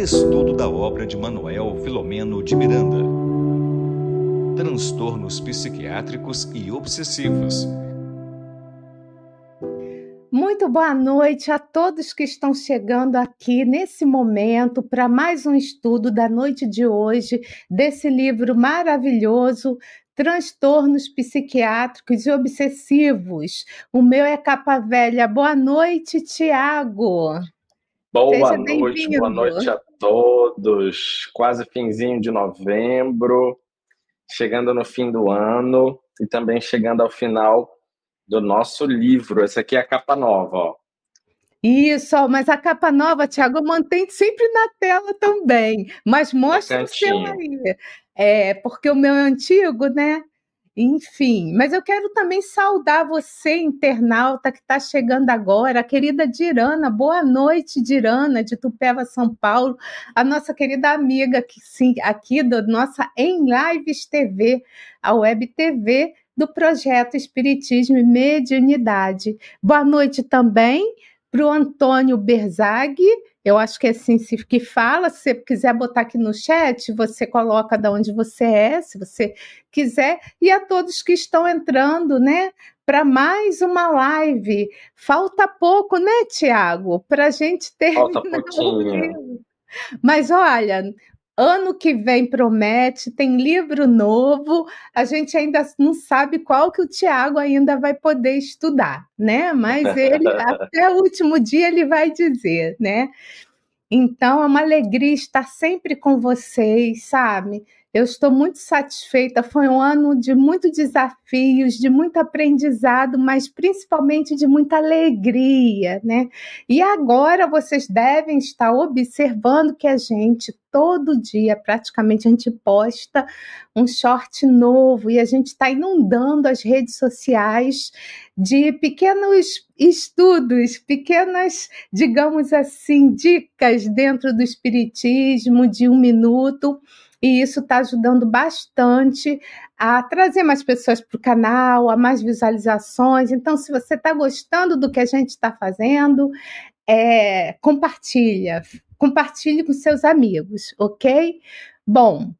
Estudo da obra de Manuel Filomeno de Miranda. Transtornos psiquiátricos e obsessivos. Muito boa noite a todos que estão chegando aqui nesse momento para mais um estudo da noite de hoje desse livro maravilhoso transtornos psiquiátricos e obsessivos. O meu é capa velha. Boa noite, Tiago. Boa noite, boa noite a todos. Quase finzinho de novembro, chegando no fim do ano e também chegando ao final do nosso livro. Essa aqui é a capa nova, ó. Isso, mas a capa nova, Tiago, mantém sempre na tela também. Mas mostra o seu aí. É, porque o meu é antigo, né? Enfim, mas eu quero também saudar você, internauta, que está chegando agora, a querida Dirana. Boa noite, Dirana, de Tupéva, São Paulo, a nossa querida amiga que, sim, aqui da nossa Em Lives TV, a Web TV do projeto Espiritismo e Mediunidade. Boa noite também para o Antônio Berzag, eu acho que é assim que fala. Se você quiser botar aqui no chat, você coloca de onde você é, se você quiser. E a todos que estão entrando, né? Para mais uma live. Falta pouco, né, Tiago? Para a gente terminar. Falta pouquinho. Mas olha, Ano que vem promete, tem livro novo. A gente ainda não sabe qual que o Tiago ainda vai poder estudar, né? Mas ele até o último dia ele vai dizer, né? Então é uma alegria estar sempre com vocês, sabe? Eu estou muito satisfeita. Foi um ano de muitos desafios, de muito aprendizado, mas principalmente de muita alegria, né? E agora vocês devem estar observando que a gente todo dia, praticamente, a gente posta um short novo e a gente está inundando as redes sociais de pequenos estudos, pequenas, digamos assim, dicas dentro do Espiritismo de um minuto e isso está ajudando bastante a trazer mais pessoas para o canal, a mais visualizações. Então, se você está gostando do que a gente está fazendo, é, compartilha, compartilhe com seus amigos, ok? Bom,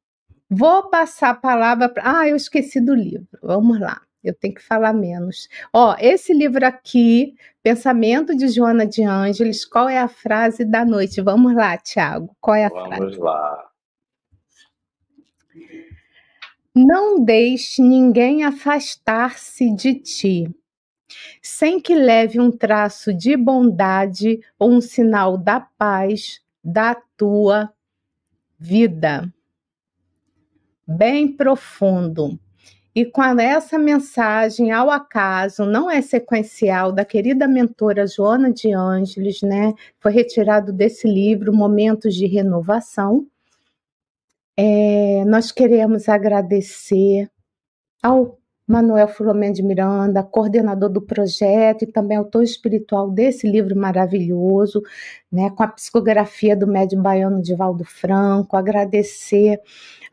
vou passar a palavra para. Ah, eu esqueci do livro. Vamos lá. Eu tenho que falar menos. Ó, esse livro aqui, Pensamento de Joana de Ângeles, qual é a frase da noite? Vamos lá, Tiago. Qual é a Vamos frase? Vamos lá. Não deixe ninguém afastar-se de ti, sem que leve um traço de bondade ou um sinal da paz da tua vida. Bem profundo. E com essa mensagem, ao acaso, não é sequencial, da querida mentora Joana de Ângeles, né? Foi retirado desse livro, Momentos de Renovação é, nós queremos agradecer ao Manuel Filomeno de Miranda, coordenador do projeto e também autor espiritual desse livro maravilhoso, né, com a psicografia do médium baiano Divaldo Franco, agradecer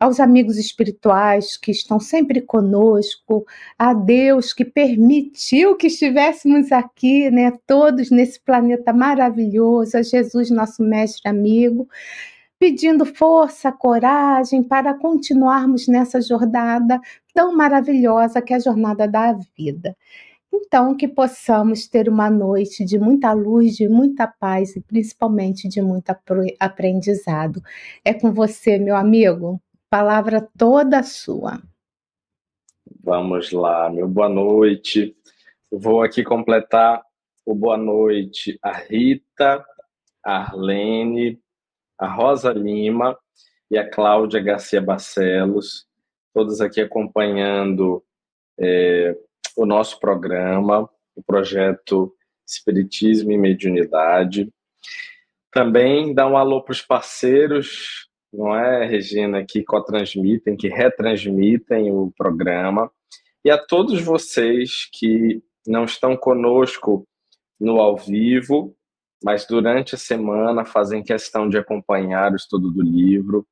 aos amigos espirituais que estão sempre conosco, a Deus que permitiu que estivéssemos aqui, né, todos nesse planeta maravilhoso, a Jesus, nosso mestre amigo, pedindo força, coragem para continuarmos nessa jornada tão maravilhosa que é a jornada da vida. Então, que possamos ter uma noite de muita luz, de muita paz e principalmente de muito aprendizado. É com você, meu amigo. Palavra toda sua. Vamos lá, meu boa noite. vou aqui completar o boa noite a Rita, a Arlene, a Rosa Lima e a Cláudia Garcia Barcelos, todos aqui acompanhando é, o nosso programa, o projeto Espiritismo e Mediunidade. Também dá um alô para os parceiros, não é, Regina, que co-transmitem, que retransmitem o programa, e a todos vocês que não estão conosco no ao vivo, mas durante a semana fazem questão de acompanhar o estudo do livro.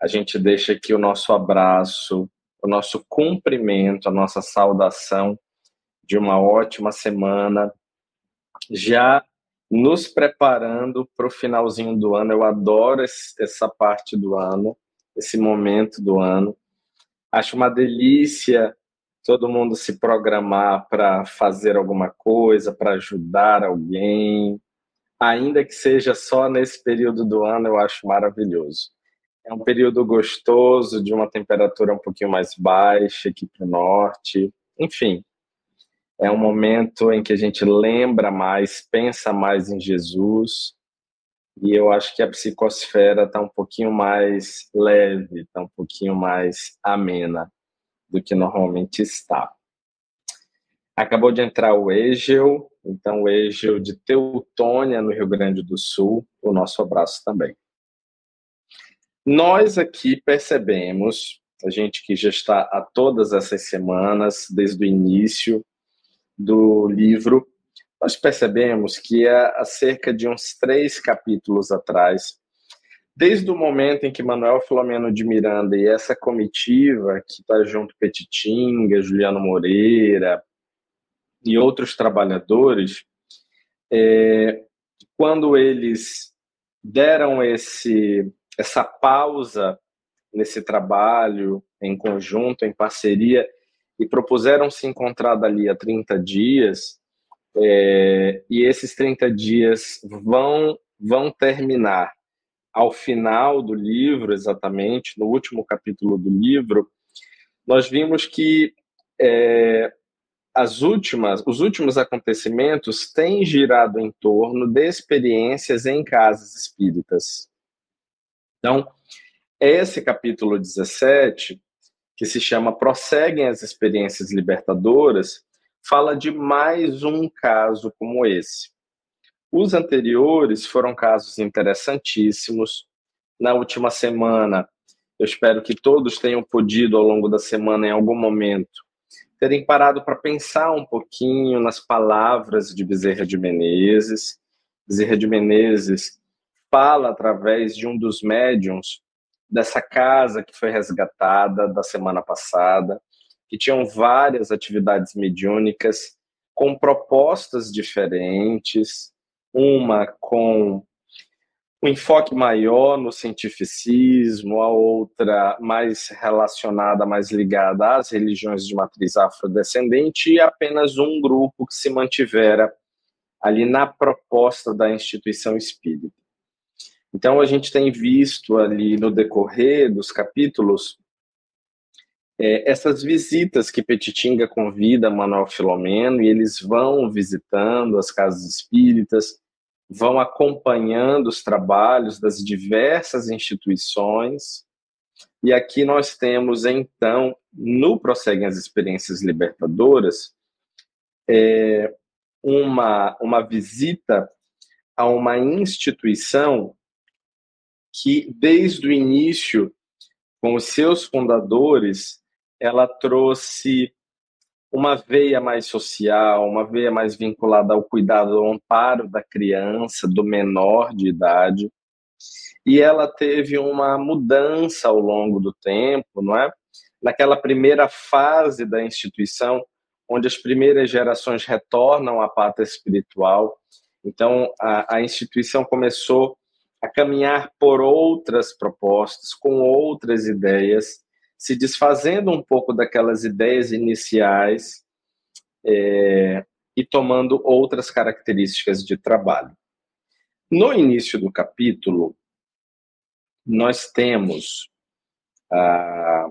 A gente deixa aqui o nosso abraço, o nosso cumprimento, a nossa saudação de uma ótima semana, já nos preparando para o finalzinho do ano. Eu adoro esse, essa parte do ano, esse momento do ano. Acho uma delícia todo mundo se programar para fazer alguma coisa, para ajudar alguém, ainda que seja só nesse período do ano, eu acho maravilhoso. É um período gostoso, de uma temperatura um pouquinho mais baixa aqui para o norte. Enfim, é um momento em que a gente lembra mais, pensa mais em Jesus. E eu acho que a psicosfera está um pouquinho mais leve, está um pouquinho mais amena do que normalmente está. Acabou de entrar o Egeu, então o Egeu de Teutônia, no Rio Grande do Sul, o nosso abraço também. Nós aqui percebemos, a gente que já está há todas essas semanas, desde o início do livro, nós percebemos que há cerca de uns três capítulos atrás, desde o momento em que Manuel Filomeno de Miranda e essa comitiva, que está junto Petitinga, Juliano Moreira e outros trabalhadores, é, quando eles deram esse, essa pausa nesse trabalho em conjunto, em parceria, e propuseram se encontrar dali a 30 dias, é, e esses 30 dias vão, vão terminar ao final do livro, exatamente, no último capítulo do livro, nós vimos que é, as últimas, os últimos acontecimentos têm girado em torno de experiências em casas espíritas. Então, esse capítulo 17, que se chama Prosseguem as Experiências Libertadoras, fala de mais um caso como esse. Os anteriores foram casos interessantíssimos. Na última semana, eu espero que todos tenham podido, ao longo da semana, em algum momento, terem parado para pensar um pouquinho nas palavras de Bezerra de Menezes. Bezerra de Menezes fala através de um dos médiums dessa casa que foi resgatada da semana passada, que tinham várias atividades mediúnicas com propostas diferentes, uma com um enfoque maior no cientificismo, a outra mais relacionada, mais ligada às religiões de matriz afrodescendente, e apenas um grupo que se mantivera ali na proposta da instituição espírita. Então, a gente tem visto ali no decorrer dos capítulos é, essas visitas que Petitinga convida Manuel Filomeno, e eles vão visitando as casas espíritas, vão acompanhando os trabalhos das diversas instituições. E aqui nós temos, então, no Prosseguem as Experiências Libertadoras, é, uma, uma visita a uma instituição que, desde o início, com os seus fundadores, ela trouxe uma veia mais social, uma veia mais vinculada ao cuidado, ao amparo da criança, do menor de idade. E ela teve uma mudança ao longo do tempo, não é? Naquela primeira fase da instituição, onde as primeiras gerações retornam à pátria espiritual. Então, a, a instituição começou a caminhar por outras propostas, com outras ideias, se desfazendo um pouco daquelas ideias iniciais é, e tomando outras características de trabalho. No início do capítulo, nós temos, ah,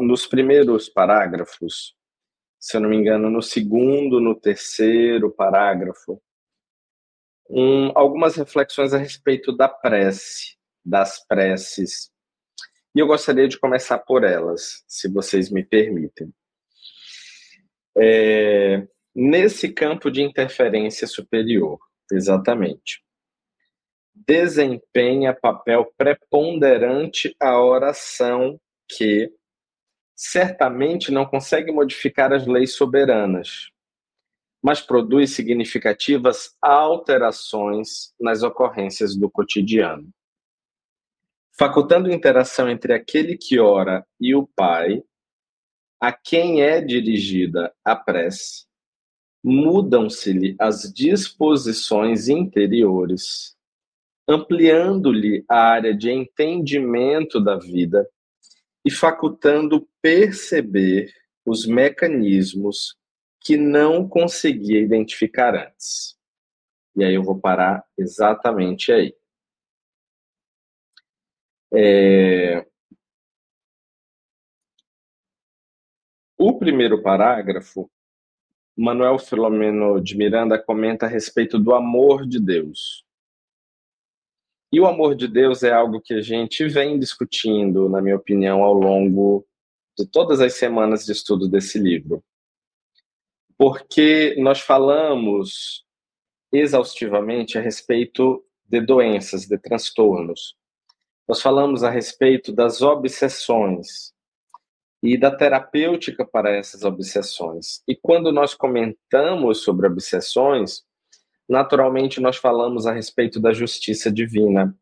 nos primeiros parágrafos, se eu não me engano, no segundo, no terceiro parágrafo, um, algumas reflexões a respeito da prece, das preces e eu gostaria de começar por elas, se vocês me permitem. É, nesse campo de interferência superior, exatamente, desempenha papel preponderante a oração que certamente não consegue modificar as leis soberanas, mas produz significativas alterações nas ocorrências do cotidiano facultando interação entre aquele que ora e o Pai, a quem é dirigida a prece, mudam-se-lhe as disposições interiores, ampliando-lhe a área de entendimento da vida e facultando perceber os mecanismos que não conseguia identificar antes. E aí eu vou parar exatamente aí. É... O primeiro parágrafo, Manuel Filomeno de Miranda comenta a respeito do amor de Deus. E o amor de Deus é algo que a gente vem discutindo, na minha opinião, ao longo de todas as semanas de estudo desse livro. Porque nós falamos exaustivamente a respeito de doenças, de transtornos. Nós falamos a respeito das obsessões e da terapêutica para essas obsessões. E quando nós comentamos sobre obsessões, naturalmente nós falamos a respeito da justiça divina,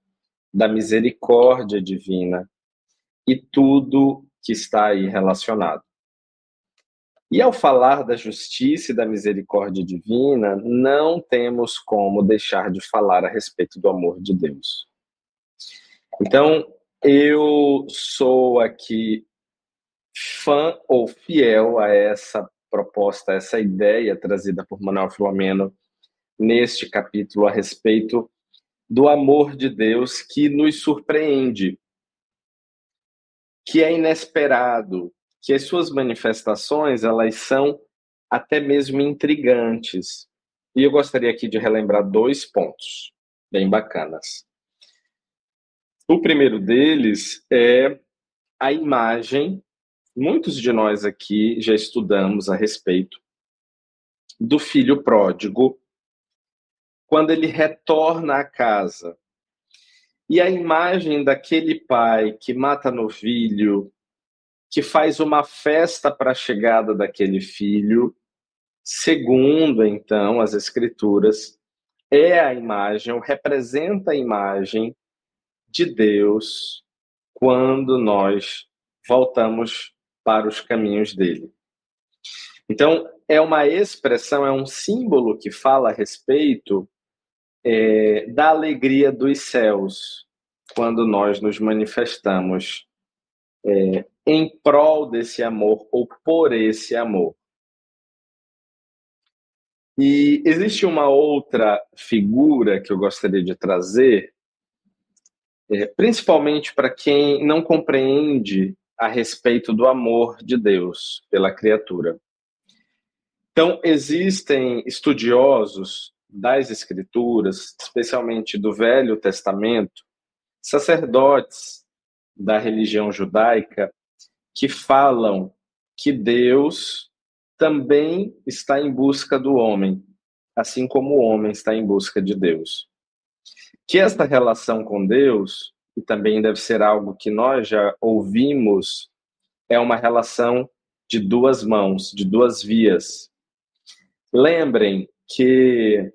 da misericórdia divina e tudo que está aí relacionado. E ao falar da justiça e da misericórdia divina, não temos como deixar de falar a respeito do amor de Deus. Então, eu sou aqui fã ou fiel a essa proposta, a essa ideia trazida por Manuel Filomeno neste capítulo a respeito do amor de Deus que nos surpreende, que é inesperado, que as suas manifestações elas são até mesmo intrigantes. E eu gostaria aqui de relembrar dois pontos bem bacanas. O primeiro deles é a imagem. Muitos de nós aqui já estudamos a respeito do filho pródigo quando ele retorna à casa. E a imagem daquele pai que mata novilho, que faz uma festa para a chegada daquele filho, segundo então as escrituras, é a imagem, ou representa a imagem de Deus quando nós voltamos para os caminhos dele. Então, é uma expressão, é um símbolo que fala a respeito é, da alegria dos céus, quando nós nos manifestamos é, em prol desse amor ou por esse amor. E existe uma outra figura que eu gostaria de trazer, é, principalmente para quem não compreende a respeito do amor de Deus pela criatura. Então, existem estudiosos das Escrituras, especialmente do Velho Testamento, sacerdotes da religião judaica, que falam que Deus também está em busca do homem, assim como o homem está em busca de Deus. Que esta relação com Deus, e também deve ser algo que nós já ouvimos, é uma relação de duas mãos, de duas vias. Lembrem que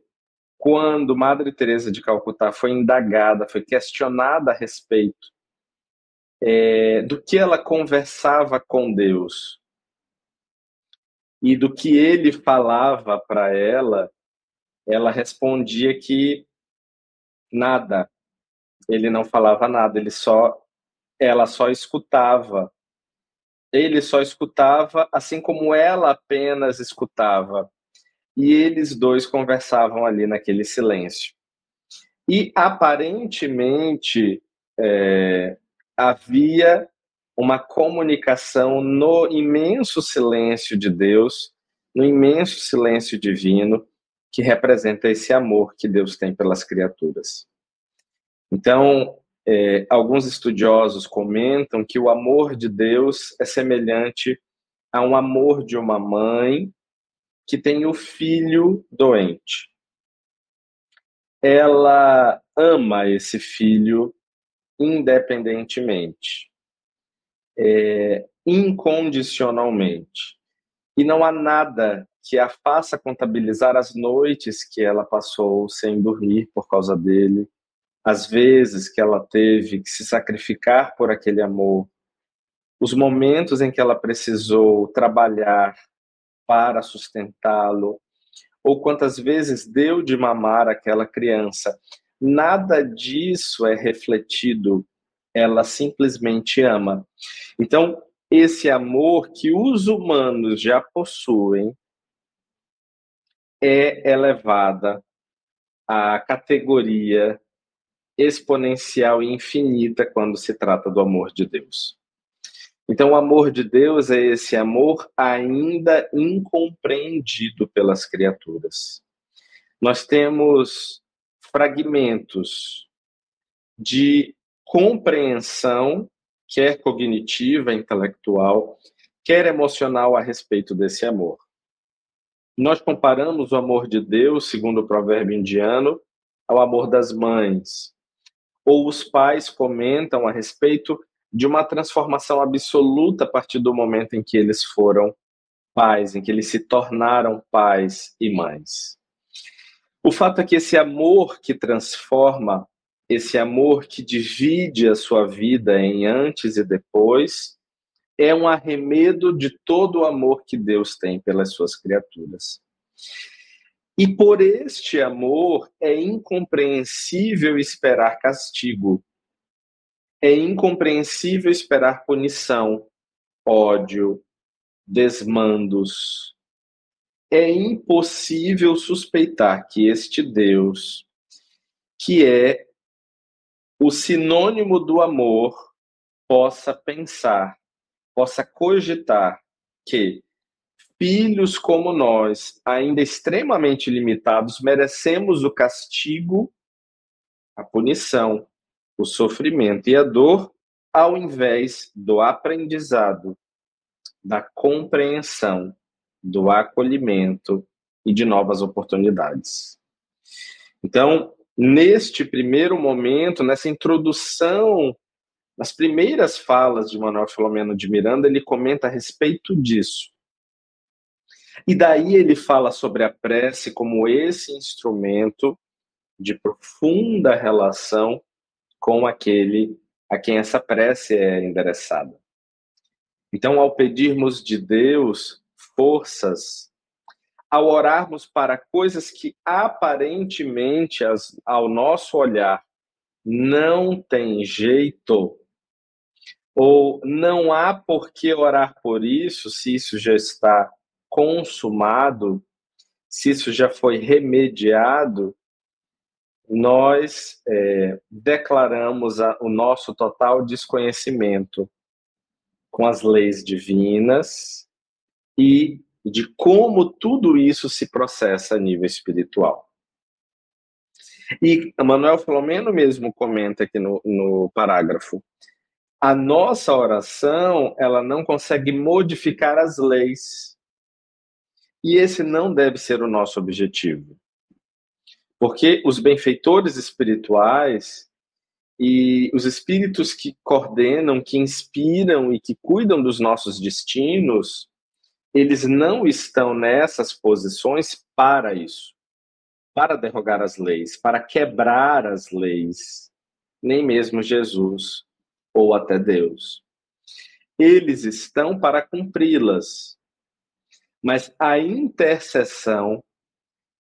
quando Madre Teresa de Calcutá foi indagada, foi questionada a respeito é, do que ela conversava com Deus e do que ele falava para ela, ela respondia que nada. Ele não falava nada, ele só ela só escutava. Ele só escutava, assim como ela apenas escutava. E eles dois conversavam ali naquele silêncio. E aparentemente é, havia uma comunicação no imenso silêncio de Deus, no imenso silêncio divino, que representa esse amor que Deus tem pelas criaturas. Então, é, alguns estudiosos comentam que o amor de Deus é semelhante a um amor de uma mãe que tem o filho doente. Ela ama esse filho independentemente, é, incondicionalmente. E não há nada que a faça contabilizar as noites que ela passou sem dormir por causa dele, as vezes que ela teve que se sacrificar por aquele amor, os momentos em que ela precisou trabalhar para sustentá-lo, ou quantas vezes deu de mamar aquela criança. Nada disso é refletido, ela simplesmente ama. Então, esse amor que os humanos já possuem é elevada à categoria exponencial e infinita quando se trata do amor de Deus. Então, o amor de Deus é esse amor ainda incompreendido pelas criaturas. Nós temos fragmentos de compreensão, quer cognitiva, intelectual, quer emocional a respeito desse amor. Nós comparamos o amor de Deus, segundo o provérbio indiano, ao amor das mães. Ou os pais comentam a respeito de uma transformação absoluta a partir do momento em que eles foram pais, em que eles se tornaram pais e mães. O fato é que esse amor que transforma, esse amor que divide a sua vida em antes e depois, é um arremedo de todo o amor que Deus tem pelas suas criaturas. E por este amor é incompreensível esperar castigo, é incompreensível esperar punição, ódio, desmandos. É impossível suspeitar que este Deus, que é o sinônimo do amor, possa pensar, possa cogitar que filhos como nós, ainda extremamente limitados, merecemos o castigo, a punição, o sofrimento e a dor, ao invés do aprendizado, da compreensão, do acolhimento e de novas oportunidades. Então, neste primeiro momento, nessa introdução, nas primeiras falas de Manuel Filomeno de Miranda, ele comenta a respeito disso. E daí ele fala sobre a prece como esse instrumento de profunda relação com aquele a quem essa prece é endereçada. Então, ao pedirmos de Deus forças, ao orarmos para coisas que aparentemente, ao nosso olhar, não tem jeito, ou não há por que orar por isso, se isso já está consumado, se isso já foi remediado, nós é, declaramos a, o nosso total desconhecimento com as leis divinas e de como tudo isso se processa a nível espiritual. E Manuel Filomeno mesmo comenta aqui no, no parágrafo: a nossa oração ela não consegue modificar as leis. E esse não deve ser o nosso objetivo. Porque os benfeitores espirituais e os espíritos que coordenam, que inspiram e que cuidam dos nossos destinos, eles não estão nessas posições para isso, para derrogar as leis, para quebrar as leis, nem mesmo Jesus ou até Deus. Eles estão para cumpri-las. Mas a intercessão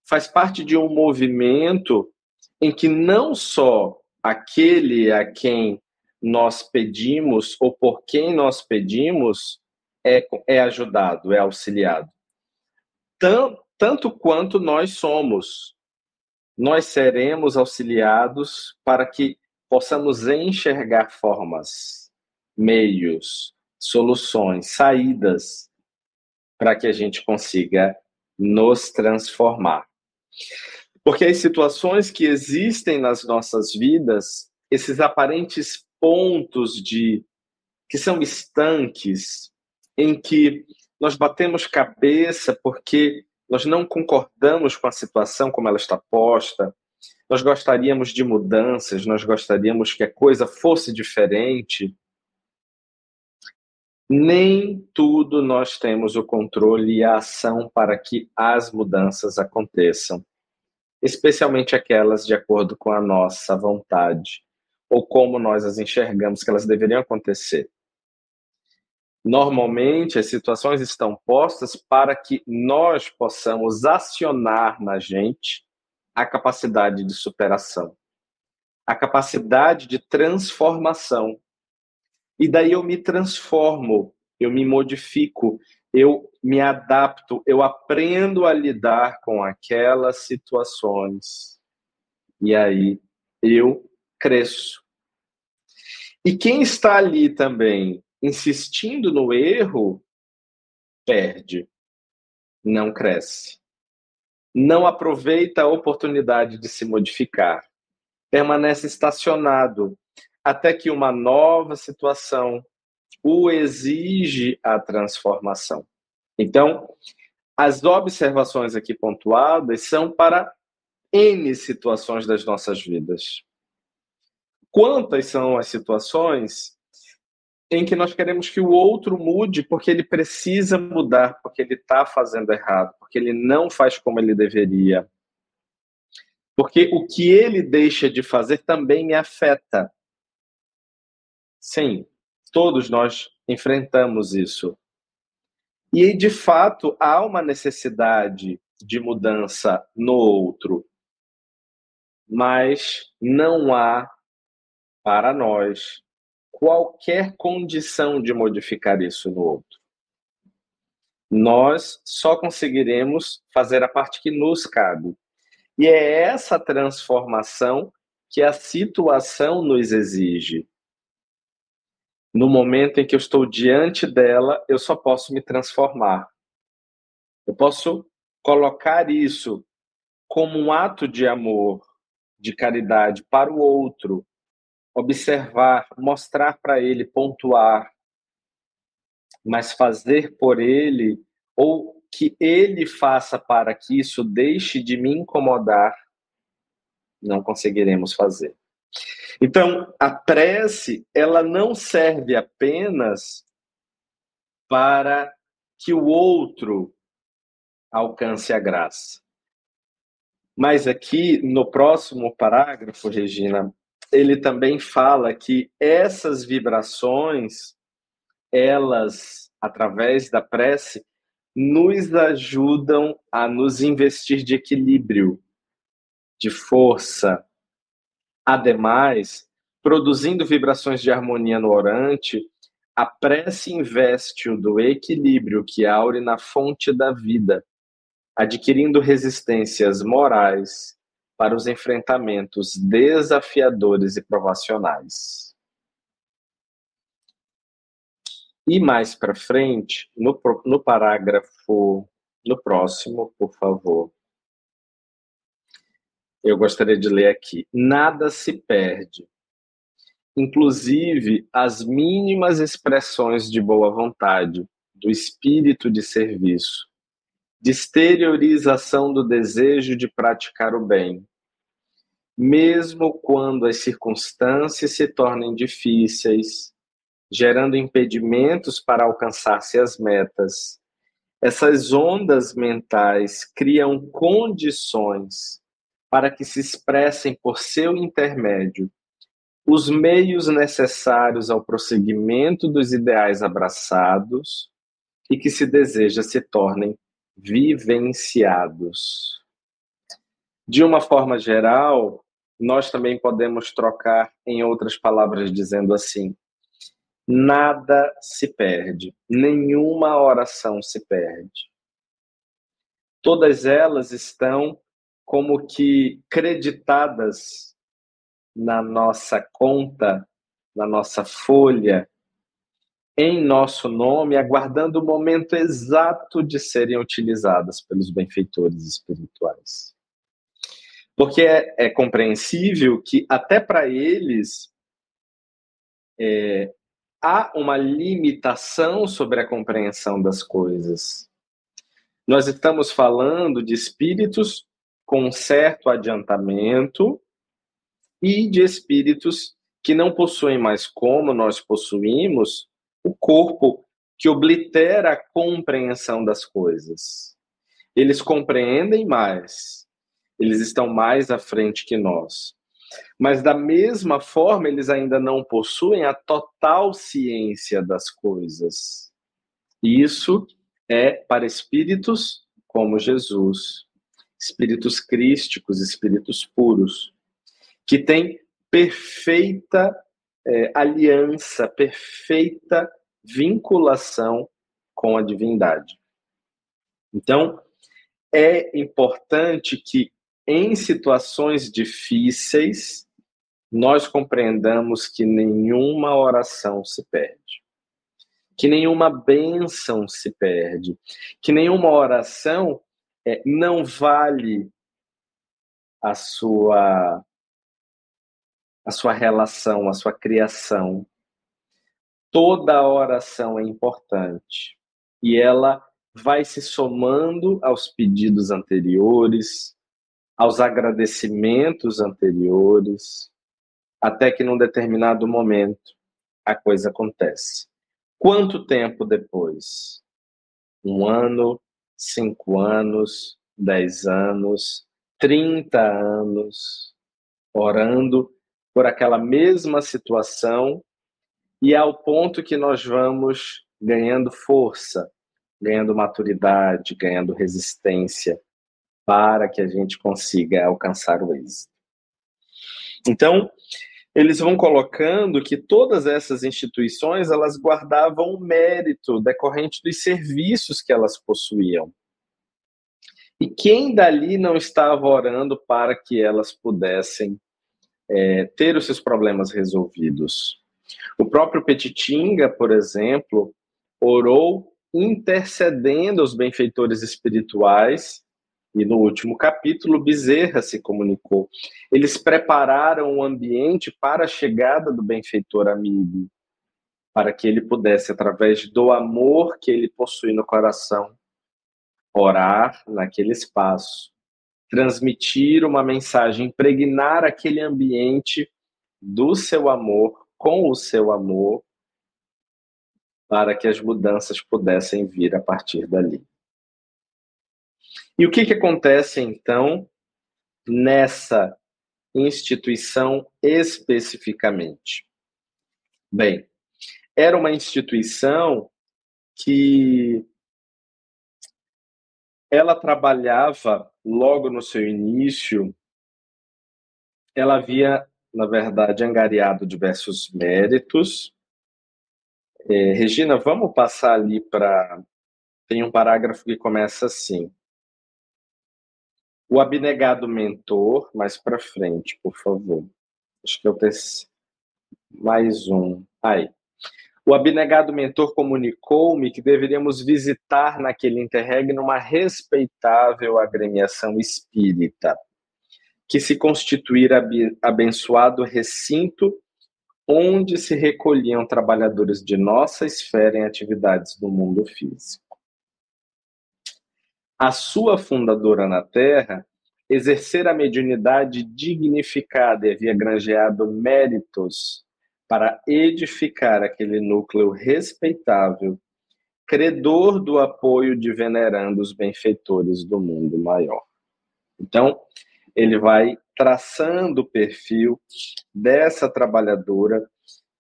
faz parte de um movimento em que não só aquele a quem nós pedimos ou por quem nós pedimos é, é ajudado, é auxiliado. Tanto, tanto quanto nós somos, nós seremos auxiliados para que possamos enxergar formas, meios, soluções, saídas para que a gente consiga nos transformar. Porque as situações que existem nas nossas vidas, esses aparentes pontos de que são estanques, em que nós batemos cabeça porque nós não concordamos com a situação como ela está posta, nós gostaríamos de mudanças, nós gostaríamos que a coisa fosse diferente. Nem tudo nós temos o controle e a ação para que as mudanças aconteçam especialmente aquelas de acordo com a nossa vontade ou como nós as enxergamos que elas deveriam acontecer. Normalmente, as situações estão postas para que nós possamos acionar na gente a capacidade de superação, a capacidade de transformação. E daí eu me transformo, eu me modifico, eu me adapto, eu aprendo a lidar com aquelas situações. E aí eu cresço. E quem está ali também insistindo no erro, perde, não cresce. Não aproveita a oportunidade de se modificar. Permanece estacionado até que uma nova situação o exige a transformação. Então, as observações aqui pontuadas são para N situações das nossas vidas. Quantas são as situações em que nós queremos que o outro mude porque ele precisa mudar, porque ele está fazendo errado, porque ele não faz como ele deveria. Porque o que ele deixa de fazer também me afeta. Sim, todos nós enfrentamos isso. E de fato há uma necessidade de mudança no outro, mas não há para nós qualquer condição de modificar isso no outro. Nós só conseguiremos fazer a parte que nos cabe. E é essa transformação que a situação nos exige. No momento em que eu estou diante dela, eu só posso me transformar. Eu posso colocar isso como um ato de amor, de caridade para o outro, observar, mostrar para ele, pontuar, mas fazer por ele ou que ele faça para que isso deixe de me incomodar, não conseguiremos fazer. Então, a prece, ela não serve apenas para que o outro alcance a graça. Mas aqui, no próximo parágrafo, Regina, ele também fala que essas vibrações, elas, através da prece, nos ajudam a nos investir de equilíbrio, de força. Ademais, produzindo vibrações de harmonia no orante, a prece investe-o do equilíbrio que aure na fonte da vida, adquirindo resistências morais para os enfrentamentos desafiadores e provacionais. E mais para frente, no, no parágrafo, no próximo, por favor, eu gostaria de ler aqui: nada se perde, inclusive as mínimas expressões de boa vontade, do espírito de serviço, de exteriorização do desejo de praticar o bem, mesmo quando as circunstâncias se tornem difíceis, gerando impedimentos para alcançar-se as metas. Essas ondas mentais criam condições para que se expressem por seu intermédio os meios necessários ao prosseguimento dos ideais abraçados e que se deseja se tornem vivenciados. De uma forma geral, nós também podemos trocar em outras palavras dizendo assim: nada se perde, nenhuma oração se perde. Todas elas estão como que creditadas na nossa conta, na nossa folha, em nosso nome, aguardando o momento exato de serem utilizadas pelos benfeitores espirituais. Porque é, é compreensível que, até para eles, é, há uma limitação sobre a compreensão das coisas. Nós estamos falando de espíritos com certo adiantamento e de espíritos que não possuem mais como nós possuímos o corpo que oblitera a compreensão das coisas. Eles compreendem mais, eles estão mais à frente que nós. Mas, da mesma forma, eles ainda não possuem a total ciência das coisas. Isso é para espíritos como Jesus, espíritos crísticos, espíritos puros, que têm perfeita é, aliança, perfeita vinculação com a divindade. Então, é importante que em situações difíceis nós compreendamos que nenhuma oração se perde, que nenhuma bênção se perde, que nenhuma oração é, não vale a sua a sua relação, a sua criação. Toda oração é importante e ela vai se somando aos pedidos anteriores, aos agradecimentos anteriores, até que num determinado momento a coisa acontece. Quanto tempo depois? Um ano, cinco anos, dez anos, trinta anos, orando por aquela mesma situação e é ao ponto que nós vamos ganhando força, ganhando maturidade, ganhando resistência para que a gente consiga alcançar o êxito. Então, eles vão colocando que todas essas instituições elas guardavam o mérito decorrente dos serviços que elas possuíam. E quem dali não estava orando para que elas pudessem é, ter os seus problemas resolvidos. O próprio Petitinga, por exemplo, orou intercedendo os benfeitores espirituais, e no último capítulo, Bezerra se comunicou. Eles prepararam o ambiente para a chegada do benfeitor amigo, para que ele pudesse, através do amor que ele possui no coração, orar naquele espaço transmitir uma mensagem, impregnar aquele ambiente do seu amor, com o seu amor, para que as mudanças pudessem vir a partir dali. E o que, que acontece então nessa instituição especificamente? Bem, era uma instituição que ela trabalhava logo no seu início, ela havia, na verdade, angariado diversos méritos. É, Regina, vamos passar ali para. Tem um parágrafo que começa assim. O abnegado mentor, mais para frente, por favor. Acho que eu tenho mais um. Aí. O abnegado mentor comunicou-me que deveríamos visitar naquele interregno uma respeitável agremiação espírita, que se constituíra abençoado recinto onde se recolhiam trabalhadores de nossa esfera em atividades do mundo físico. A sua fundadora na Terra exercera a mediunidade dignificada e havia granjeado méritos para edificar aquele núcleo respeitável, credor do apoio de venerando os benfeitores do mundo maior. Então, ele vai traçando o perfil dessa trabalhadora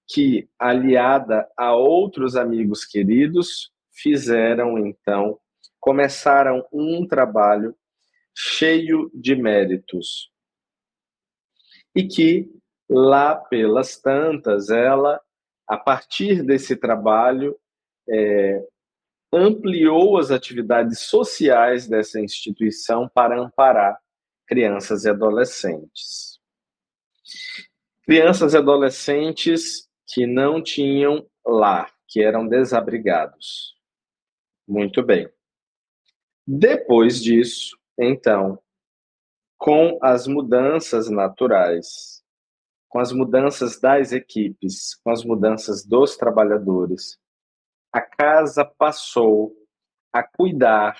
que, aliada a outros amigos queridos, fizeram então, começaram um trabalho cheio de méritos e que lá pelas tantas, ela, a partir desse trabalho, é, ampliou as atividades sociais dessa instituição para amparar crianças e adolescentes. Crianças e adolescentes que não tinham lar, que eram desabrigados. Muito bem. Depois disso, então, com as mudanças naturais com as mudanças das equipes, com as mudanças dos trabalhadores, a casa passou a cuidar,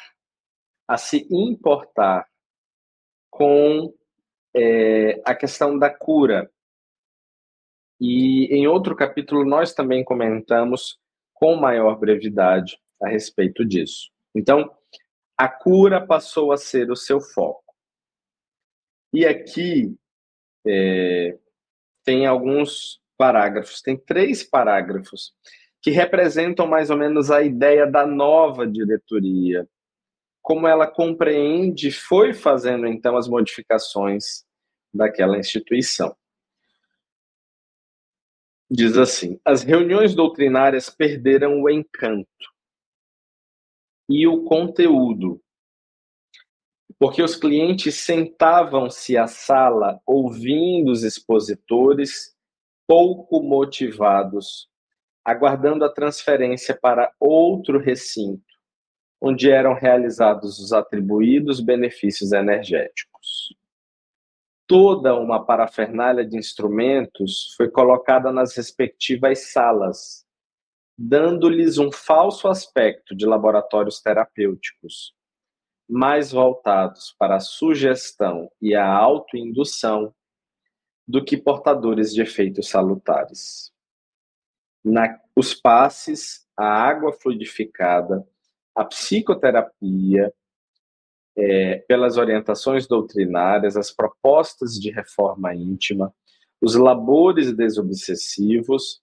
a se importar com é, a questão da cura. E em outro capítulo nós também comentamos com maior brevidade a respeito disso. Então, a cura passou a ser o seu foco. E aqui, é, tem alguns parágrafos, tem três parágrafos que representam mais ou menos a ideia da nova diretoria, como ela compreende foi fazendo então as modificações daquela instituição. Diz assim: as reuniões doutrinárias perderam o encanto e o conteúdo, porque os clientes sentavam-se à sala ouvindo os expositores pouco motivados aguardando a transferência para outro recinto, onde eram realizados os atribuídos benefícios energéticos. Toda uma parafernália de instrumentos foi colocada nas respectivas salas, dando-lhes um falso aspecto de laboratórios terapêuticos, mais voltados para a sugestão e a autoindução do que portadores de efeitos salutares. Na, os passes, a água fluidificada, a psicoterapia, é, pelas orientações doutrinárias, as propostas de reforma íntima, os labores desobsessivos,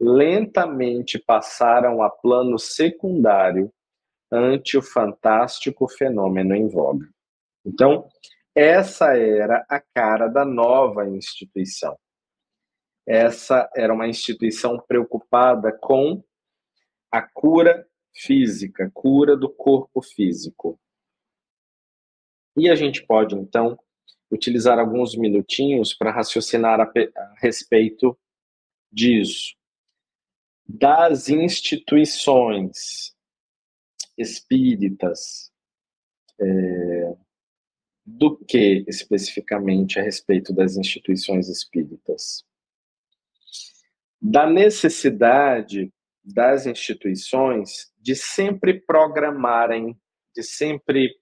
lentamente passaram a plano secundário ante o fantástico fenômeno em voga. Então, essa era a cara da nova instituição essa era uma instituição preocupada com a cura física, cura do corpo físico. E a gente pode, então, utilizar alguns minutinhos para raciocinar a, a, respeito disso. Das instituições espíritas, é, do que especificamente a respeito das instituições espíritas? da necessidade das instituições de sempre programarem, de sempre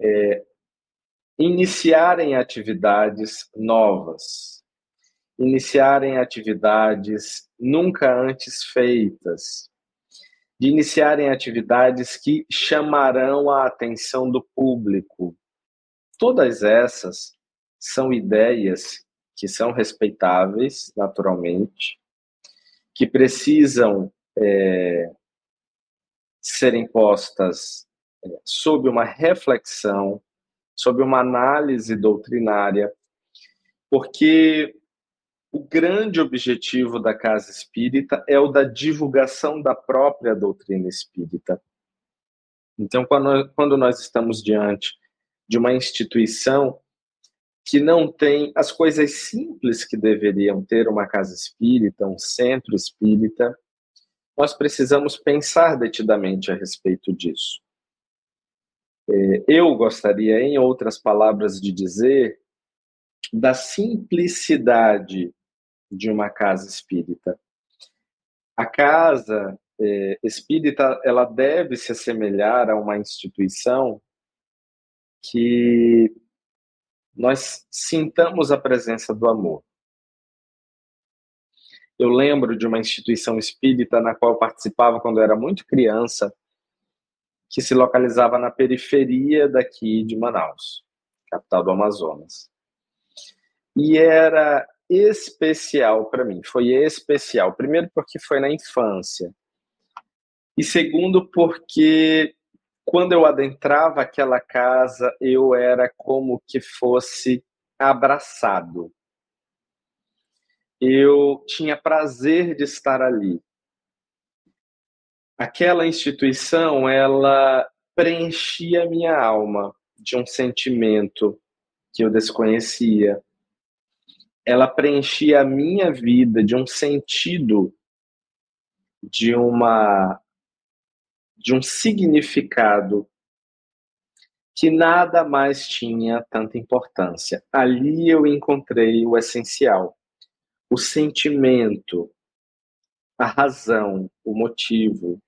é, iniciarem atividades novas, iniciarem atividades nunca antes feitas, de iniciarem atividades que chamarão a atenção do público. Todas essas são ideias que são respeitáveis, naturalmente, que precisam é, serem postas é, sob uma reflexão, sob uma análise doutrinária, porque o grande objetivo da casa espírita é o da divulgação da própria doutrina espírita. Então, quando, nós estamos diante de uma instituição que não tem as coisas simples que deveriam ter uma casa espírita, um centro espírita, nós precisamos pensar detidamente a respeito disso. É, eu gostaria, em outras palavras, de dizer da simplicidade de uma casa espírita. A casa é, espírita ela deve se assemelhar a uma instituição que nós sintamos a presença do amor. Eu lembro de uma instituição espírita na qual eu participava quando eu era muito criança, que se localizava na periferia daqui de Manaus, capital do Amazonas. E era especial para mim, foi especial. Primeiro, porque foi na infância, e segundo, porque quando eu adentrava aquela casa, eu era como que fosse abraçado. Eu tinha prazer de estar ali. Aquela instituição, ela preenchia minha alma de um sentimento que eu desconhecia. Ela preenchia a minha vida de um sentido, de uma de um significado que nada mais tinha tanta importância. Ali eu encontrei o essencial, o sentimento, a razão, o motivo.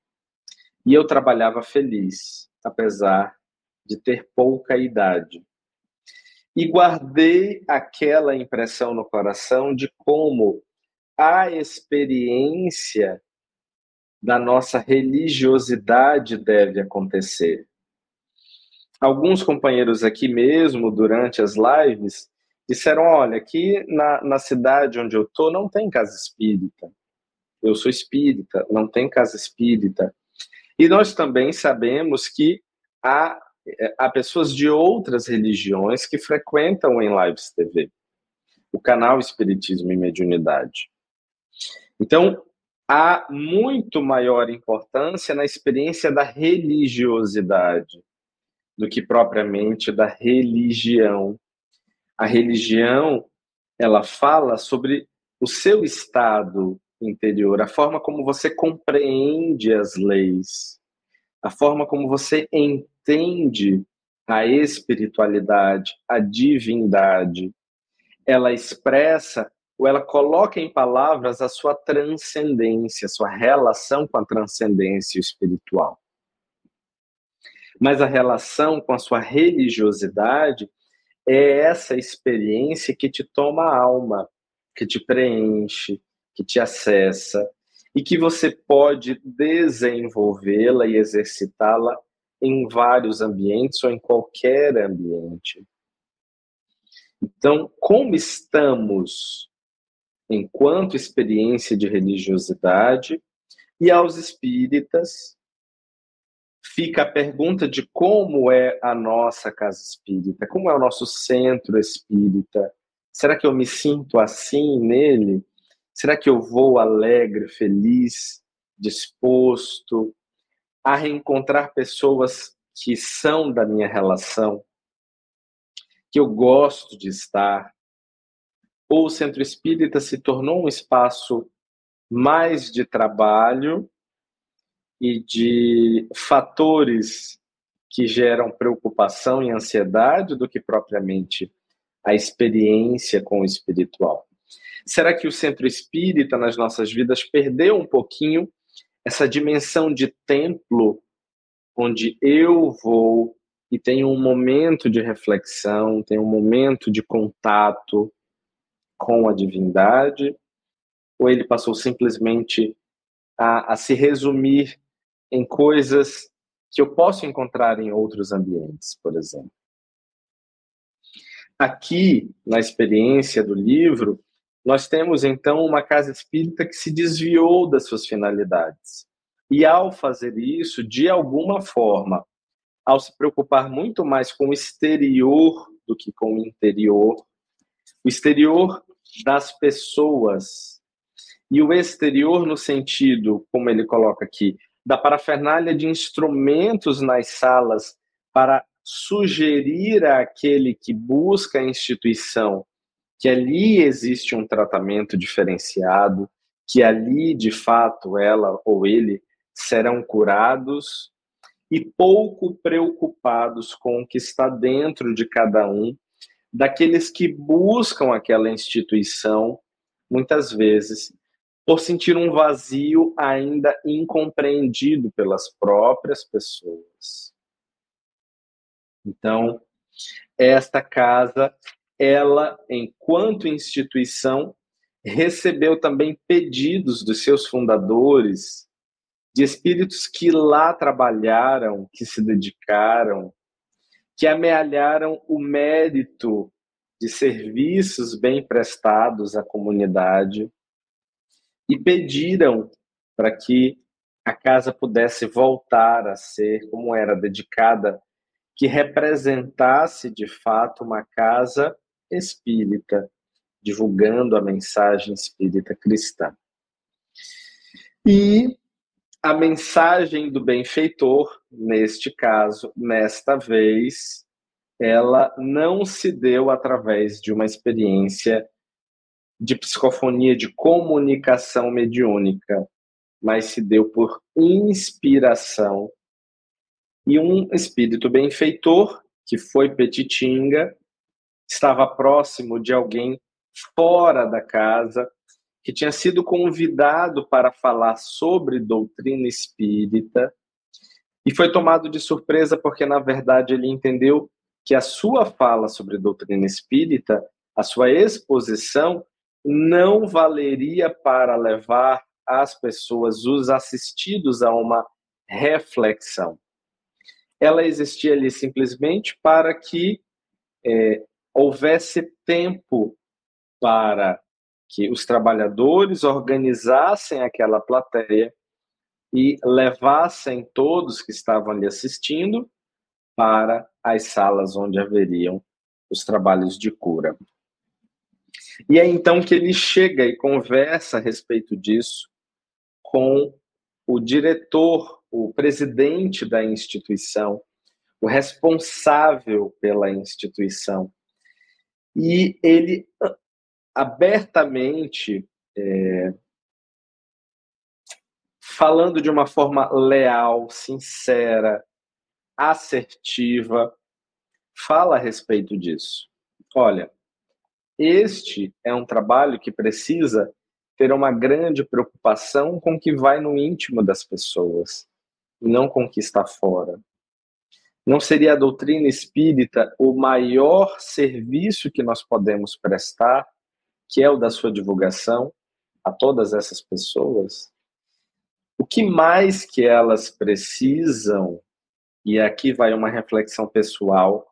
E eu trabalhava feliz, apesar de ter pouca idade. E guardei aquela impressão no coração de como a experiência da nossa religiosidade deve acontecer. Alguns companheiros aqui mesmo, durante as lives, disseram: olha, aqui na, na cidade onde eu estou não tem casa espírita. eu sou espírita, não tem casa espírita. E nós também sabemos que há, há pessoas de outras religiões que frequentam em Lives TV, o canal Espiritismo e Mediunidade. Então, há muito maior importância na experiência da religiosidade do que propriamente da religião. A religião, ela fala sobre o seu estado interior, a forma como você compreende as leis, a forma como você entende a espiritualidade, a divindade. Ela expressa ou ela coloca em palavras a sua transcendência, a sua relação com a transcendência espiritual. Mas a relação com a sua religiosidade é essa experiência que te toma a alma, que te preenche, que te acessa e que você pode desenvolvê-la e exercitá-la em vários ambientes ou em qualquer ambiente. Então, como estamos enquanto experiência de religiosidade e aos espíritas fica a pergunta de como é a nossa casa espírita, como é o nosso centro espírita. Será que eu me sinto assim nele? Será que eu vou alegre, feliz, disposto a reencontrar pessoas que são da minha relação, que eu gosto de estar? Ou o centro espírita se tornou um espaço mais de trabalho e de fatores que geram preocupação e ansiedade do que propriamente a experiência com o espiritual. Será que o centro espírita nas nossas vidas perdeu um pouquinho essa dimensão de templo onde eu vou e tenho um momento de reflexão, tenho um momento de contato com a divindade? Ou ele passou simplesmente a, a se resumir em coisas que eu posso encontrar em outros ambientes, por exemplo? Aqui, na experiência do livro, nós temos então uma casa espírita que se desviou das suas finalidades. E ao fazer isso, de alguma forma, ao se preocupar muito mais com o exterior do que com o interior, o exterior das pessoas e o exterior no sentido, como ele coloca aqui, da parafernália de instrumentos nas salas para sugerir àquele que busca a instituição que ali existe um tratamento diferenciado, que ali, de fato, ela ou ele serão curados e pouco preocupados com o que está dentro de cada um, daqueles que buscam aquela instituição, muitas vezes, por sentir um vazio ainda incompreendido pelas próprias pessoas. Então, esta casa ela, enquanto instituição, recebeu também pedidos dos seus fundadores, de espíritos que lá trabalharam, que se dedicaram, que amealharam o mérito de serviços bem prestados à comunidade e pediram para que a casa pudesse voltar a ser como era dedicada, que representasse de fato uma casa espírita, divulgando a mensagem espírita cristã. E a mensagem do benfeitor, neste caso, nesta vez, ela não se deu através de uma experiência de psicofonia, de comunicação mediúnica, mas se deu por inspiração. E um espírito benfeitor, que foi Petitinga, estava próximo de alguém fora da casa, que tinha sido convidado para falar sobre doutrina espírita, e foi tomado de surpresa porque, na verdade, ele entendeu que a sua fala sobre doutrina espírita, a sua exposição, não valeria para levar as pessoas, os assistidos, a uma reflexão. Ela existia ali simplesmente para que é, houvesse tempo para que os trabalhadores organizassem aquela plateia e levassem todos que estavam ali assistindo para as salas onde haveriam os trabalhos de cura. E é então que ele chega e conversa a respeito disso com o diretor, o presidente da instituição, o responsável pela instituição. E ele abertamente, é, falando de uma forma leal, sincera, assertiva, fala a respeito disso. Olha, este é um trabalho que precisa ter uma grande preocupação com o que vai no íntimo das pessoas, não com o que está fora. Não seria a doutrina espírita o maior serviço que nós podemos prestar, que é o da sua divulgação a todas essas pessoas? O que mais que elas precisam, e aqui vai uma reflexão pessoal,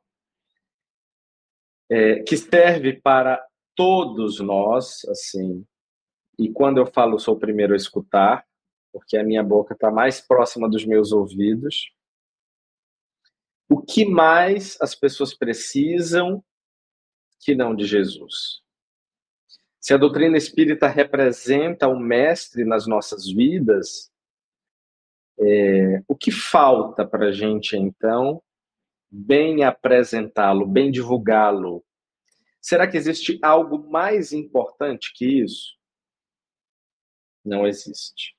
é, que serve para todos nós, assim, e quando eu falo sou o primeiro a escutar, porque a minha boca está mais próxima dos meus ouvidos. O que mais as pessoas precisam que não de Jesus? Se a doutrina espírita representa o mestre nas nossas vidas, é, o que falta para a gente então bem apresentá-lo, bem divulgá-lo? Será que existe algo mais importante que isso? Não existe.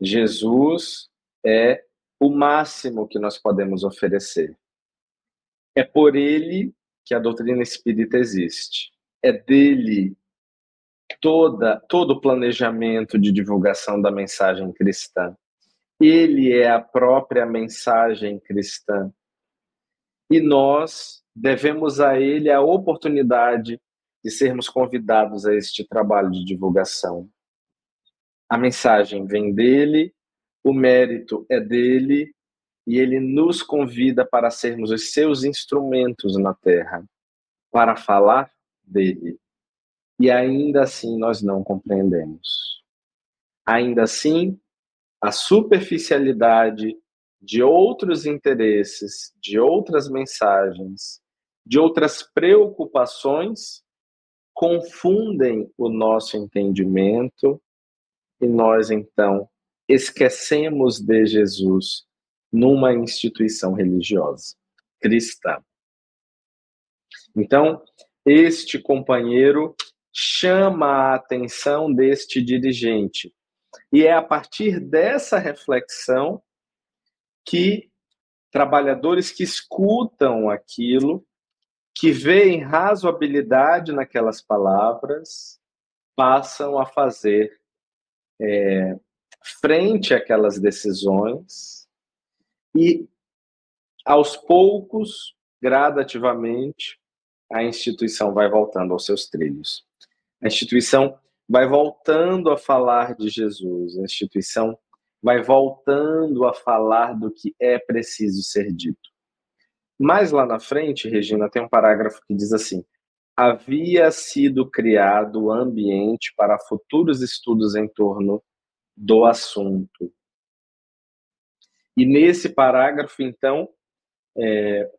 Jesus é o máximo que nós podemos oferecer. É por ele que a doutrina espírita existe. É dele toda todo o planejamento de divulgação da mensagem cristã. Ele é a própria mensagem cristã e nós devemos a ele a oportunidade de sermos convidados a este trabalho de divulgação. A mensagem vem dele, o mérito é dele e ele nos convida para sermos os seus instrumentos na terra, para falar dele. E ainda assim nós não compreendemos. Ainda assim, a superficialidade de outros interesses, de outras mensagens, de outras preocupações, confundem o nosso entendimento e nós então esquecemos de Jesus numa instituição religiosa cristã. Então, este companheiro chama a atenção deste dirigente. E é a partir dessa reflexão que trabalhadores que escutam aquilo, que veem razoabilidade naquelas palavras, passam a fazer é, frente àquelas decisões e, aos poucos, gradativamente, a instituição vai voltando aos seus trilhos. A instituição vai voltando a falar de Jesus, a instituição vai voltando a falar do que é preciso ser dito. Mais lá na frente, Regina, tem um parágrafo que diz assim: havia sido criado o ambiente para futuros estudos em torno do assunto. E nesse parágrafo, então, é,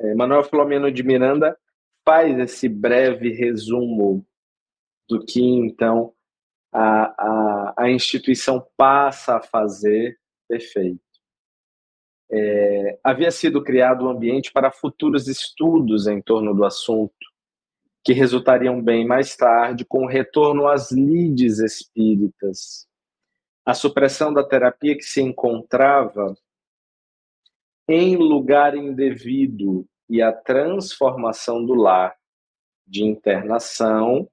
é, Manuel Filomeno de Miranda faz esse breve resumo do que, então, a, a, a instituição passa a fazer perfeito. É, havia sido criado um ambiente para futuros estudos em torno do assunto, que resultariam bem mais tarde com o retorno às lides espíritas. A supressão da terapia que se encontrava em lugar indevido e a transformação do lar de internação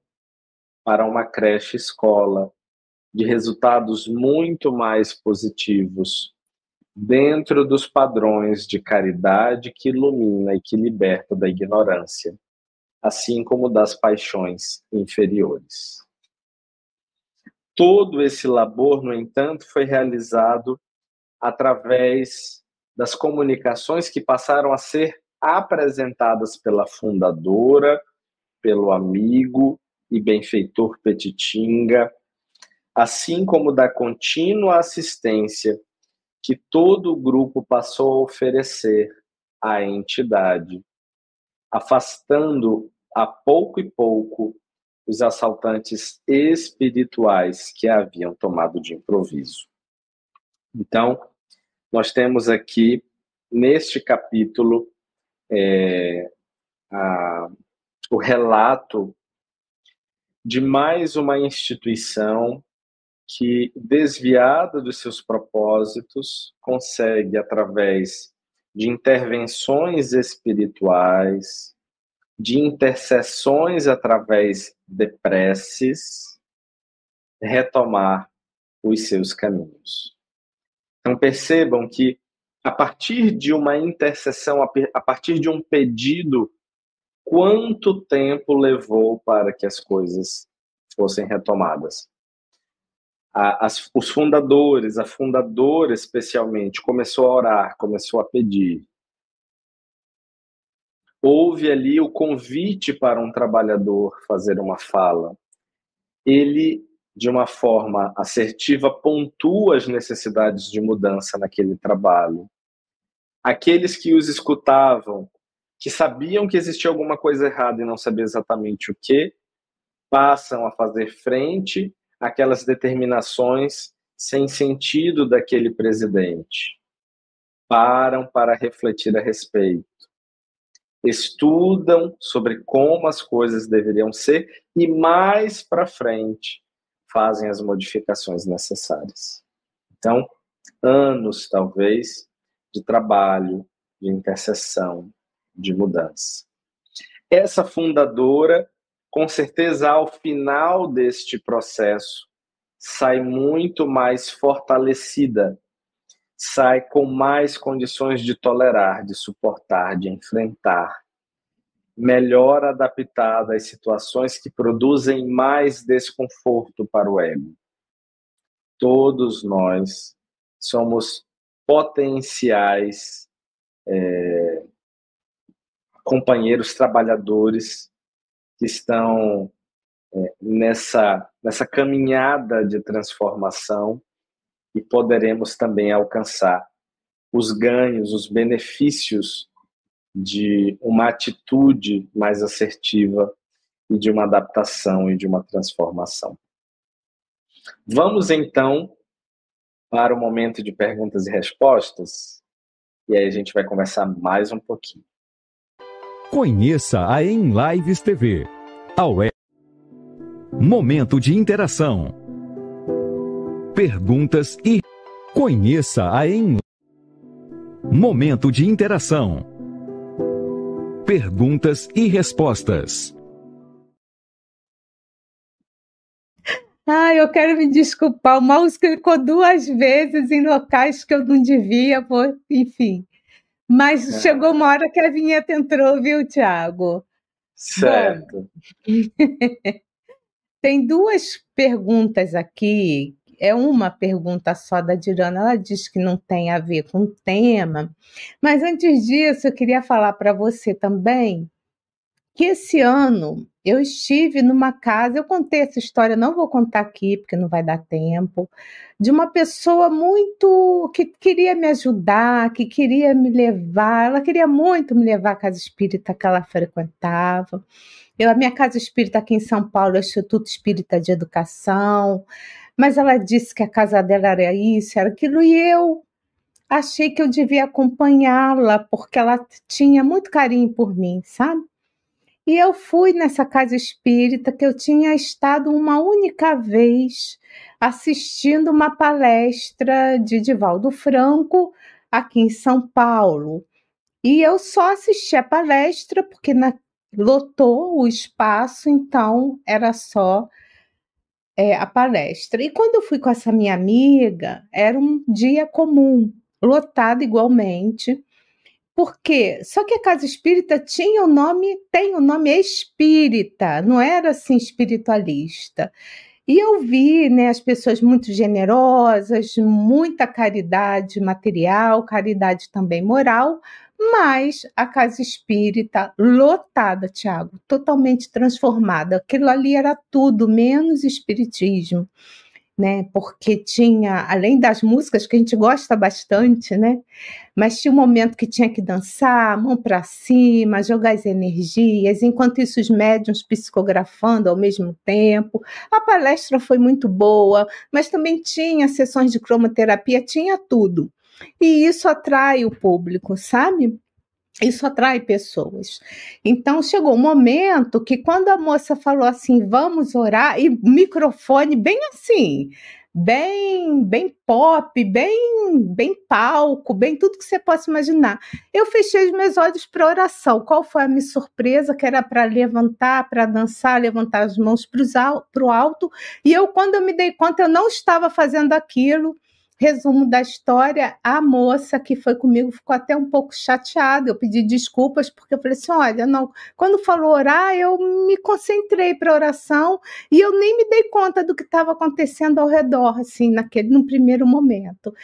para uma creche escola, de resultados muito mais positivos, dentro dos padrões de caridade que ilumina e que liberta da ignorância, assim como das paixões inferiores. Todo esse labor, no entanto, foi realizado através das comunicações que passaram a ser apresentadas pela fundadora, pelo amigo e benfeitor Petitinga, assim como da contínua assistência que todo o grupo passou a oferecer à entidade, afastando a pouco e pouco os assaltantes espirituais que a haviam tomado de improviso. Então, nós temos aqui, neste capítulo, é, a, o relato de mais uma instituição que, desviada dos seus propósitos, consegue, através de intervenções espirituais, de intercessões através de preces, retomar os seus caminhos. Então percebam que a partir de uma intercessão, a partir de um pedido, quanto tempo levou para que as coisas fossem retomadas? As, os fundadores, a fundadora especialmente, começou a orar, começou a pedir. Houve ali o convite para um trabalhador fazer uma fala. Ele de uma forma assertiva, pontua as necessidades de mudança naquele trabalho. Aqueles que os escutavam, que sabiam que existia alguma coisa errada e não sabiam exatamente o que, passam a fazer frente àquelas determinações sem sentido daquele presidente. Param para refletir a respeito. Estudam sobre como as coisas deveriam ser e mais para frente fazem as modificações necessárias. Então, anos, talvez, de trabalho, de intercessão, de mudança. Essa fundadora, com certeza, ao final deste processo, sai muito mais fortalecida, sai com mais condições de tolerar, de suportar, de enfrentar, melhor adaptada às situações que produzem mais desconforto para o ego. Todos nós somos potenciais é, companheiros trabalhadores que estão é, nessa, nessa caminhada de transformação e poderemos também alcançar os ganhos, os benefícios de uma atitude mais assertiva e de uma adaptação e de uma transformação. Vamos então para o momento de perguntas e respostas, e aí a gente vai conversar mais um pouquinho. Conheça a Em Lives TV, a web. Momento de interação. Perguntas e conheça a Em Momento de interação Perguntas e respostas. Ah, eu quero me desculpar. O mouse clicou duas vezes em locais que eu não devia, enfim. Mas é. chegou uma hora que a vinheta entrou, viu, Tiago? Certo. Tem duas perguntas aqui é uma pergunta só da Dirana, ela diz que não tem a ver com o tema, mas antes disso eu queria falar para você também que esse ano eu estive numa casa, eu contei essa história, não vou contar aqui porque não vai dar tempo, de uma pessoa muito que queria me ajudar, que queria me levar, ela queria muito me levar à casa espírita que ela frequentava. Eu, a minha casa espírita aqui em São Paulo é o Instituto Espírita de Educação. Mas ela disse que a casa dela era isso, era aquilo, e eu achei que eu devia acompanhá-la, porque ela tinha muito carinho por mim, sabe? E eu fui nessa casa espírita que eu tinha estado uma única vez assistindo uma palestra de Divaldo Franco aqui em São Paulo. E eu só assisti a palestra porque na, lotou o espaço, então era só é, a palestra. E quando eu fui com essa minha amiga, era um dia comum, lotado igualmente. Por quê? Só que a casa espírita tinha o nome, tem o nome espírita, não era assim espiritualista. E eu vi né, as pessoas muito generosas, muita caridade material, caridade também moral, mas a casa espírita lotada, Tiago, totalmente transformada. Aquilo ali era tudo menos espiritismo né? Porque tinha, além das músicas que a gente gosta bastante, né? Mas tinha um momento que tinha que dançar, mão para cima, jogar as energias, enquanto isso os médiums psicografando ao mesmo tempo. A palestra foi muito boa, mas também tinha sessões de cromoterapia, tinha tudo. E isso atrai o público, sabe? isso atrai pessoas. Então chegou um momento que quando a moça falou assim, vamos orar, e microfone bem assim, bem, bem pop, bem, bem palco, bem tudo que você possa imaginar. Eu fechei os meus olhos para oração. Qual foi a minha surpresa? Que era para levantar, para dançar, levantar as mãos para o alto. E eu, quando eu me dei conta, eu não estava fazendo aquilo. Resumo da história: a moça que foi comigo ficou até um pouco chateada. Eu pedi desculpas porque eu falei assim: olha, não, quando falou orar, eu me concentrei para oração e eu nem me dei conta do que estava acontecendo ao redor, assim, naquele, no primeiro momento.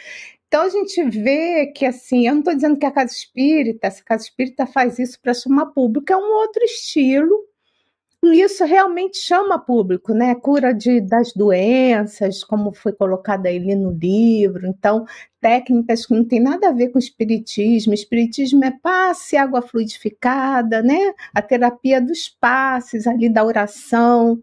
Então a gente vê que assim, eu não estou dizendo que a casa espírita, essa casa espírita faz isso para chamar público, é um outro estilo isso realmente chama público, né? Cura de, das doenças, como foi colocado ali no livro. Então, técnicas que não tem nada a ver com espiritismo. Espiritismo é passe, água fluidificada, né? A terapia dos passes ali da oração.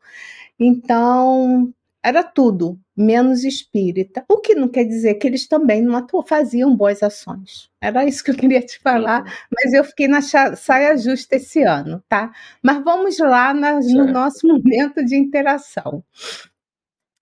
Então, era tudo menos espírita. O que não quer dizer que eles também não faziam boas ações. Era isso que eu queria te falar, uhum. mas eu fiquei na saia justa esse ano, tá? Mas vamos lá na, no nosso momento de interação.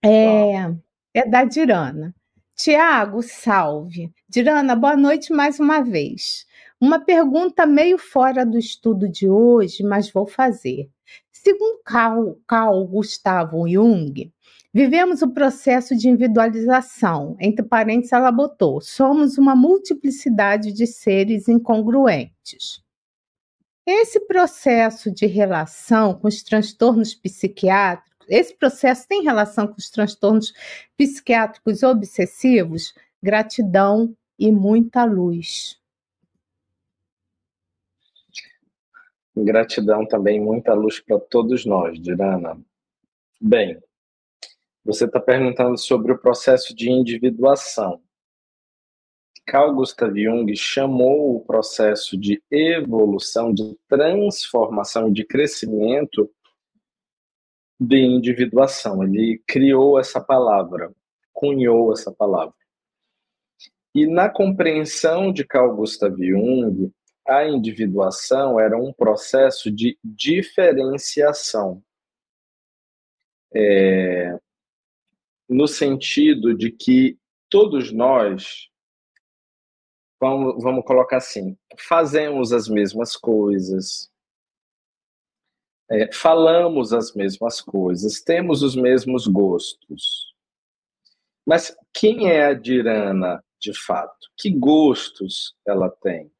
É, é da Dirana. Tiago, salve. Dirana, boa noite mais uma vez. Uma pergunta meio fora do estudo de hoje, mas vou fazer. Segundo Carl, Carl Gustavo Jung, Vivemos o processo de individualização, entre parênteses, ela botou: somos uma multiplicidade de seres incongruentes. Esse processo de relação com os transtornos psiquiátricos, esse processo tem relação com os transtornos psiquiátricos obsessivos? Gratidão e muita luz. Gratidão também, muita luz para todos nós, Dirana. Bem, você está perguntando sobre o processo de individuação. Carl Gustav Jung chamou o processo de evolução, de transformação, de crescimento de individuação. Ele criou essa palavra, cunhou essa palavra. E na compreensão de Carl Gustav Jung, a individuação era um processo de diferenciação. É, no sentido de que todos nós, vamos, vamos colocar assim, fazemos as mesmas coisas, é, falamos as mesmas coisas, temos os mesmos gostos. Mas quem é a Dirana de fato? Que gostos ela tem?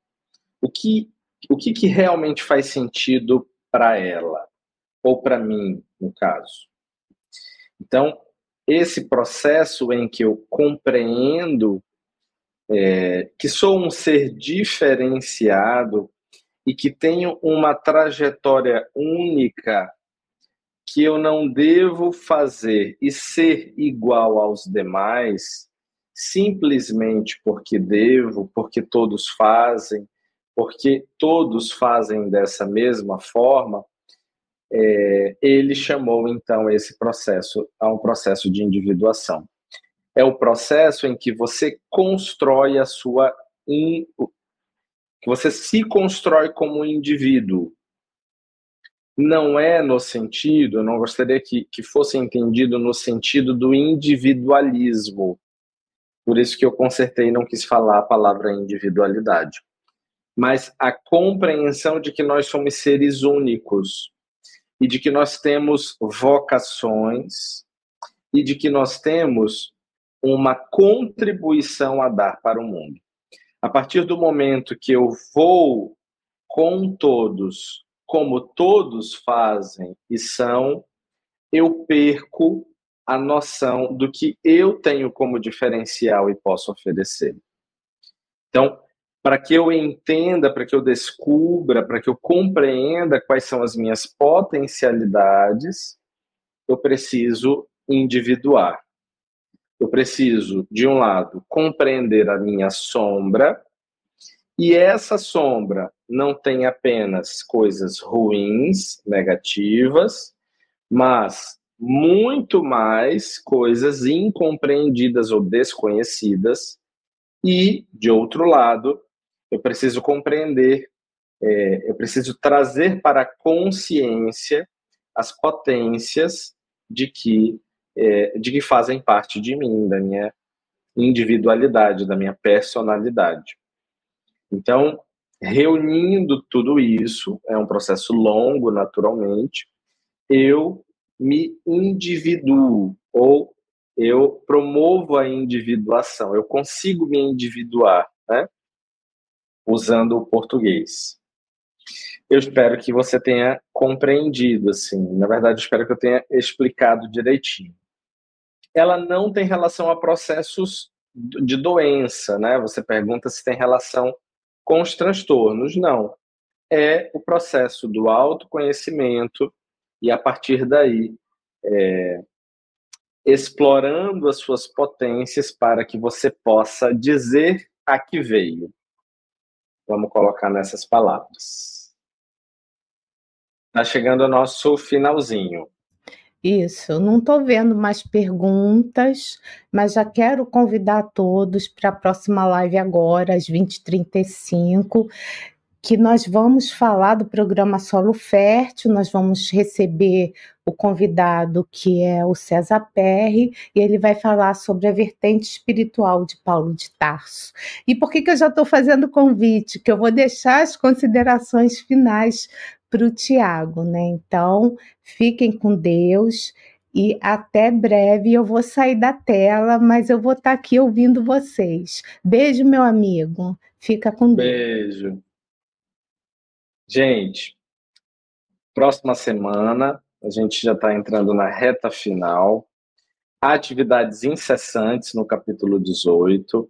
O que, o que, que realmente faz sentido para ela? Ou para mim, no caso? Então, esse processo em que eu compreendo é, que sou um ser diferenciado e que tenho uma trajetória única que eu não devo fazer e ser igual aos demais simplesmente porque devo, porque todos fazem, porque todos fazem dessa mesma forma, é, ele chamou então esse processo a um processo de individuação. É o processo em que você constrói a sua in, que você se constrói como indivíduo. Não é no sentido, eu não gostaria que, que fosse entendido no sentido do individualismo. Por isso que eu consertei e não quis falar a palavra individualidade. Mas a compreensão de que nós somos seres únicos, e de que nós temos vocações e de que nós temos uma contribuição a dar para o mundo. A partir do momento que eu vou com todos, como todos fazem e são, eu perco a noção do que eu tenho como diferencial e posso oferecer. Então, para que eu entenda, para que eu descubra, para que eu compreenda quais são as minhas potencialidades, eu preciso individuar. Eu preciso, de um lado, compreender a minha sombra, e essa sombra não tem apenas coisas ruins, negativas, mas muito mais coisas incompreendidas ou desconhecidas. E, de outro lado, eu preciso compreender, é, eu preciso trazer para a consciência as potências de que, é, de que fazem parte de mim, da minha individualidade, da minha personalidade. Então, reunindo tudo isso, é um processo longo, naturalmente, eu me individuo ou eu promovo a individuação, eu consigo me individuar, né? Usando o português. Eu espero que você tenha compreendido, assim. Na verdade, espero que eu tenha explicado direitinho. Ela não tem relação a processos de doença, né? Você pergunta se tem relação com os transtornos. Não. É o processo do autoconhecimento e, a partir daí, é, explorando as suas potências para que você possa dizer a que veio. Vamos colocar nessas palavras. Está chegando o nosso finalzinho. Isso, não estou vendo mais perguntas, mas já quero convidar todos para a próxima live agora, às 20h35, que nós vamos falar do programa Solo Fértil, nós vamos receber o convidado que é o César Perry, e ele vai falar sobre a vertente espiritual de Paulo de Tarso. E por que, que eu já estou fazendo o convite? Que eu vou deixar as considerações finais para o Tiago, né? Então, fiquem com Deus e até breve. Eu vou sair da tela, mas eu vou estar tá aqui ouvindo vocês. Beijo, meu amigo. Fica com Deus. Beijo. Gente, próxima semana a gente já está entrando na reta final. Atividades incessantes no capítulo 18.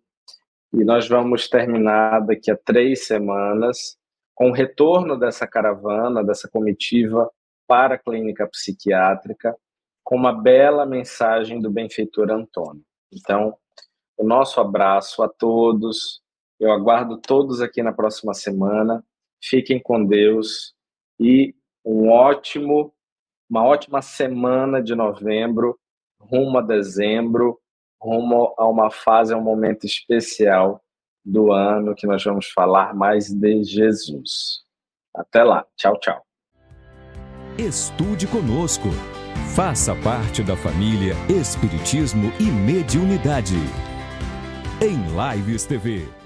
E nós vamos terminar daqui a três semanas com o retorno dessa caravana, dessa comitiva para a clínica psiquiátrica, com uma bela mensagem do benfeitor Antônio. Então, o nosso abraço a todos. Eu aguardo todos aqui na próxima semana Fiquem com Deus e um ótimo, uma ótima semana de novembro, rumo a dezembro, rumo a uma fase, a um momento especial do ano que nós vamos falar mais de Jesus. Até lá. Tchau, tchau. Estude conosco. Faça parte da família Espiritismo e Mediunidade. Em Lives TV.